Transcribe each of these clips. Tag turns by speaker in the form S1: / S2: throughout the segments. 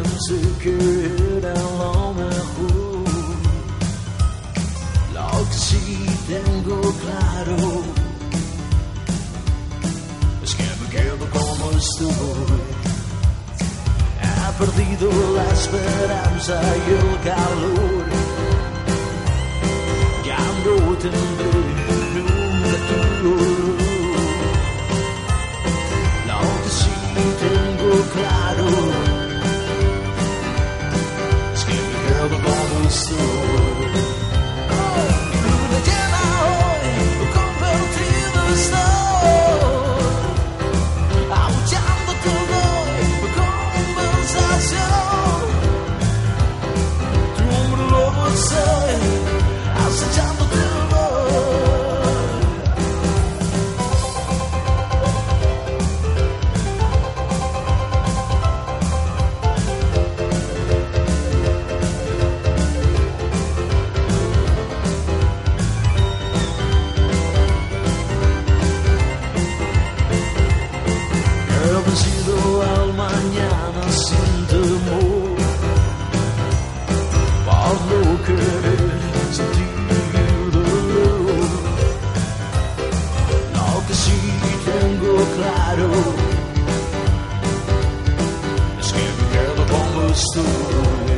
S1: se queda lo mejor. Lo que sí tengo claro es que me quedo como estoy. Ha perdido la esperanza y el calor. Ya no tendré nunca tu. Lo que sí tengo claro que me quedo no querer sentir dolor Lo que sí tengo claro Es que me quedo como estoy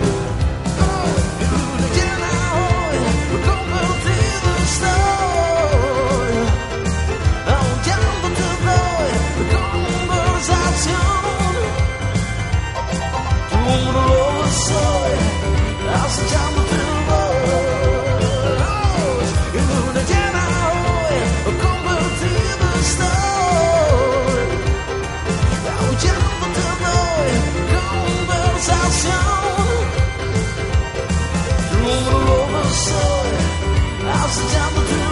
S1: soul. I'll stumble through.